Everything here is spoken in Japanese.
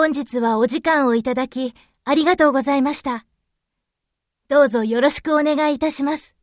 本日はお時間をいただき、ありがとうございました。どうぞよろしくお願いいたします。